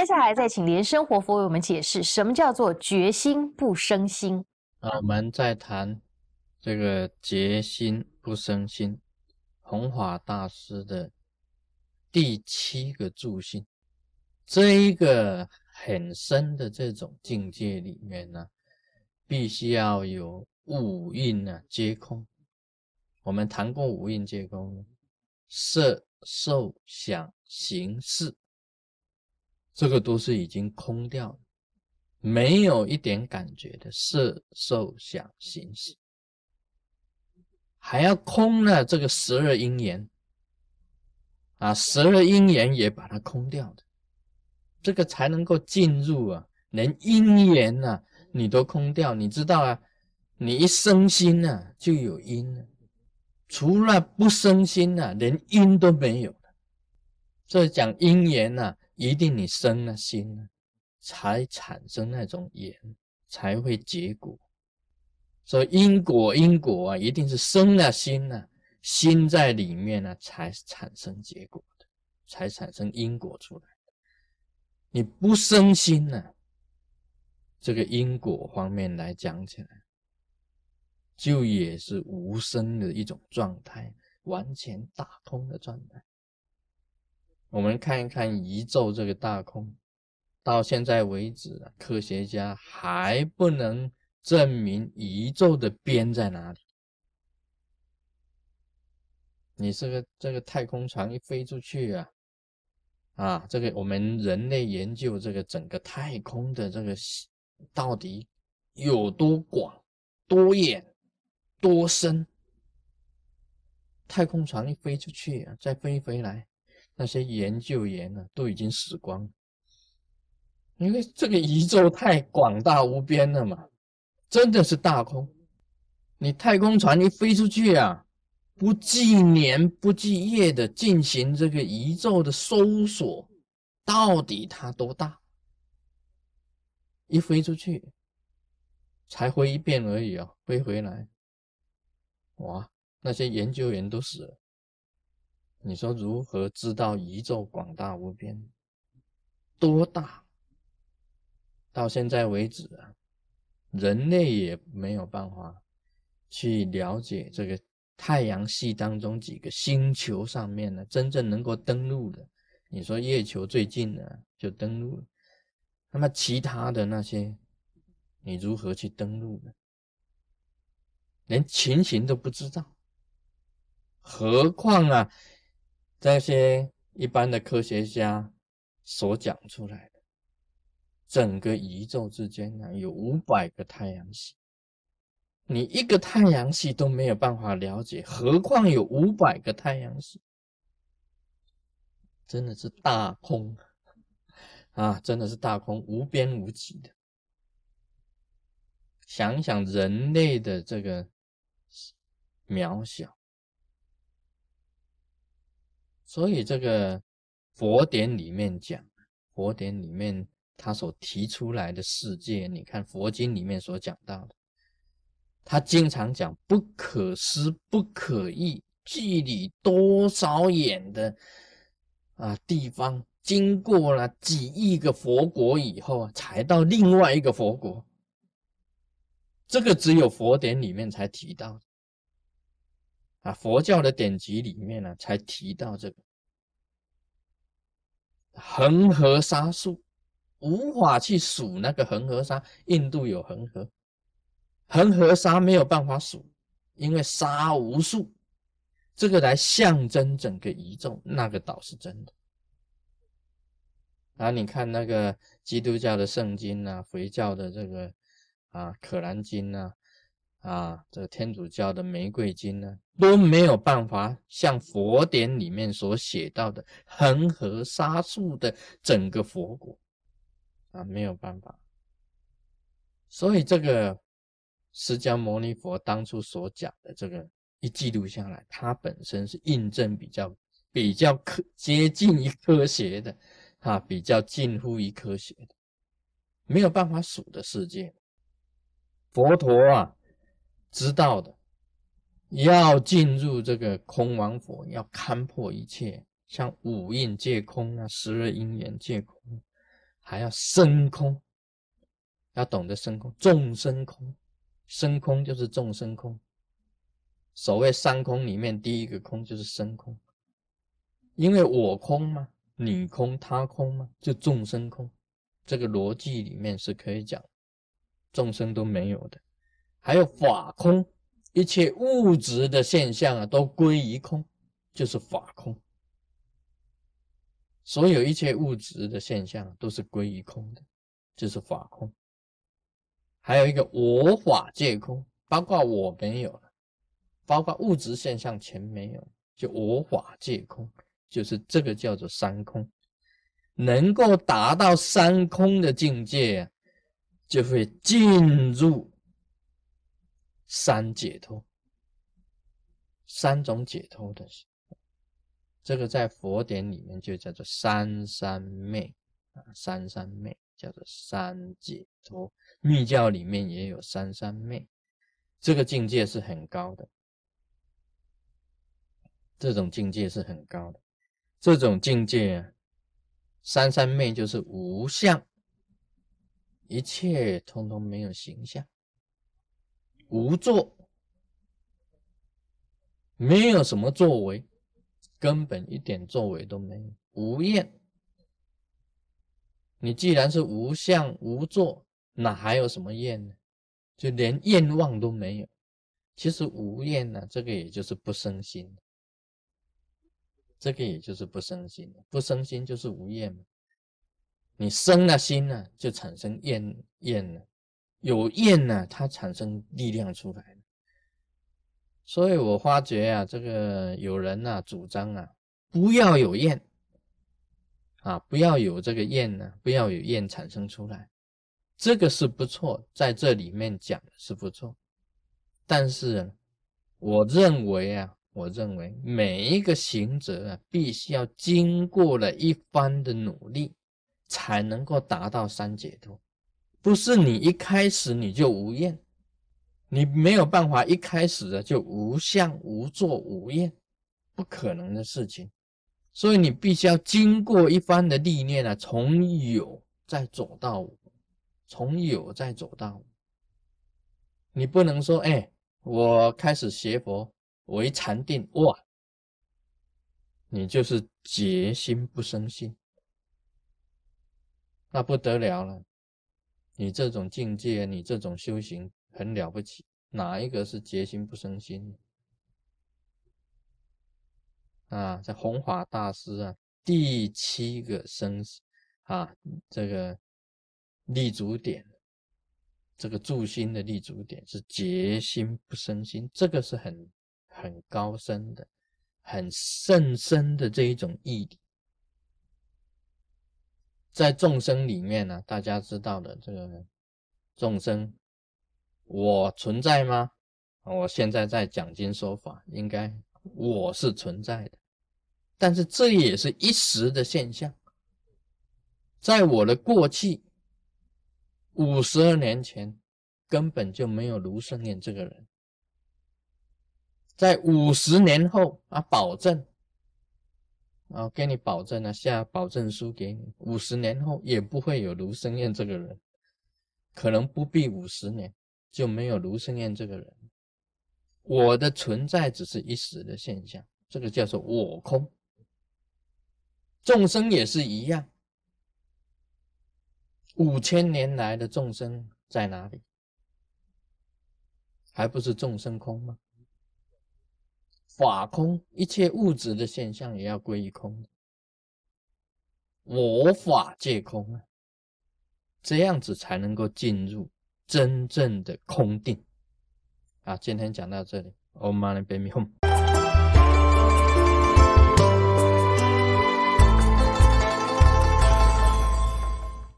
接下来再请莲生活佛为我们解释什么叫做决心不生心。啊，我们在谈这个决心不生心，弘法大师的第七个助心，这一个很深的这种境界里面呢，必须要有五蕴呢皆空。我们谈过五蕴皆空，色、受、想、行、识。这个都是已经空掉了，没有一点感觉的色、受、想、行、识，还要空了这个十二因缘啊，十二因缘也把它空掉的，这个才能够进入啊，连因缘呐你都空掉，你知道啊，你一生心呐就有因了，除了不生心呐，连因都没有了，这讲因缘呐。一定你生了心呢，才产生那种缘，才会结果。所以因果因果啊，一定是生了心了，心在里面呢，才产生结果的，才产生因果出来。你不生心呢，这个因果方面来讲起来，就也是无声的一种状态，完全打通的状态。我们看一看宇宙这个大空，到现在为止，科学家还不能证明宇宙的边在哪里。你这个这个太空船一飞出去啊，啊，这个我们人类研究这个整个太空的这个到底有多广、多远、多深？太空船一飞出去，再飞回来。那些研究员呢，都已经死光，因为这个宇宙太广大无边了嘛，真的是大空。你太空船一飞出去啊，不计年不计夜的进行这个宇宙的搜索，到底它多大？一飞出去，才飞一遍而已啊，飞回来，哇，那些研究员都死了。你说如何知道宇宙广大无边多大？到现在为止啊，人类也没有办法去了解这个太阳系当中几个星球上面呢，真正能够登陆的。你说月球最近呢就登陆了，那么其他的那些，你如何去登陆呢？连情形都不知道，何况啊？这些一般的科学家所讲出来的，整个宇宙之间呢有五百个太阳系，你一个太阳系都没有办法了解，何况有五百个太阳系？真的是大空啊！真的是大空，无边无际的。想一想人类的这个渺小。所以这个佛典里面讲，佛典里面他所提出来的世界，你看佛经里面所讲到的，他经常讲不可思不可议，距离多少远的啊地方，经过了几亿个佛国以后啊，才到另外一个佛国。这个只有佛典里面才提到。啊，佛教的典籍里面呢，才提到这个恒河沙数，无法去数那个恒河沙。印度有恒河，恒河沙没有办法数，因为沙无数。这个来象征整个宇宙，那个倒是真的。啊，你看那个基督教的圣经啊，佛教的这个啊《可兰经》啊。啊，这个天主教的玫瑰经呢，都没有办法像佛典里面所写到的恒河沙数的整个佛国啊，没有办法。所以这个释迦牟尼佛当初所讲的这个一记录下来，它本身是印证比较比较科接近于科学的啊，比较近乎于科学的，没有办法数的世界，佛陀啊。知道的，要进入这个空王佛，要看破一切，像五蕴皆空啊，十二因缘皆空，还要生空，要懂得生空，众生空，生空就是众生空。所谓三空里面第一个空就是生空，因为我空嘛，你空，他空嘛，就众生空。这个逻辑里面是可以讲，众生都没有的。还有法空，一切物质的现象啊，都归于空，就是法空。所有一切物质的现象都是归于空的，就是法空。还有一个我法界空，包括我没有了，包括物质现象全没有，就我法界空，就是这个叫做三空。能够达到三空的境界，就会进入三解脱，三种解脱的。这个在佛典里面就叫做三三昧啊，三三昧叫做三解脱。密教里面也有三三昧，这个境界是很高的，这种境界是很高的。这种境界啊，三三昧就是无相，一切通通没有形象，无作，没有什么作为。根本一点作为都没有，无厌。你既然是无相无作，哪还有什么厌呢？就连愿望都没有。其实无厌呢，这个也就是不生心，这个也就是不生心。不生心就是无厌嘛。你生了心呢，就产生厌厌了，有厌呢，它产生力量出来。所以我发觉啊，这个有人呐主张啊，不要有厌啊，不要有这个厌呢，不要有厌产生出来，这个是不错，在这里面讲是不错。但是我认为啊，我认为每一个行者啊，必须要经过了一番的努力，才能够达到三解脱，不是你一开始你就无厌。你没有办法一开始的就无相无作无厌，不可能的事情。所以你必须要经过一番的历练啊，从有再走到无，从有再走到无。你不能说，哎，我开始学佛，我一禅定，哇，你就是结心不生心，那不得了了。你这种境界，你这种修行。很了不起，哪一个是决心不生心啊？在弘法大师啊，第七个生啊，这个立足点，这个助心的立足点是决心不生心，这个是很很高深的、很甚深的这一种义理。在众生里面呢，大家知道的这个众生。我存在吗？我现在在讲经说法，应该我是存在的，但是这也是一时的现象。在我的过去五十二年前，根本就没有卢生念这个人。在五十年后啊，保证啊，给你保证了，下保证书给你，五十年后也不会有卢生燕这个人，可能不必五十年。就没有卢生燕这个人，我的存在只是一时的现象，这个叫做我空。众生也是一样，五千年来的众生在哪里？还不是众生空吗？法空，一切物质的现象也要归于空，我法界空啊，这样子才能够进入。真正的空定啊！今天讲到这里，Om Mani Padme Hum。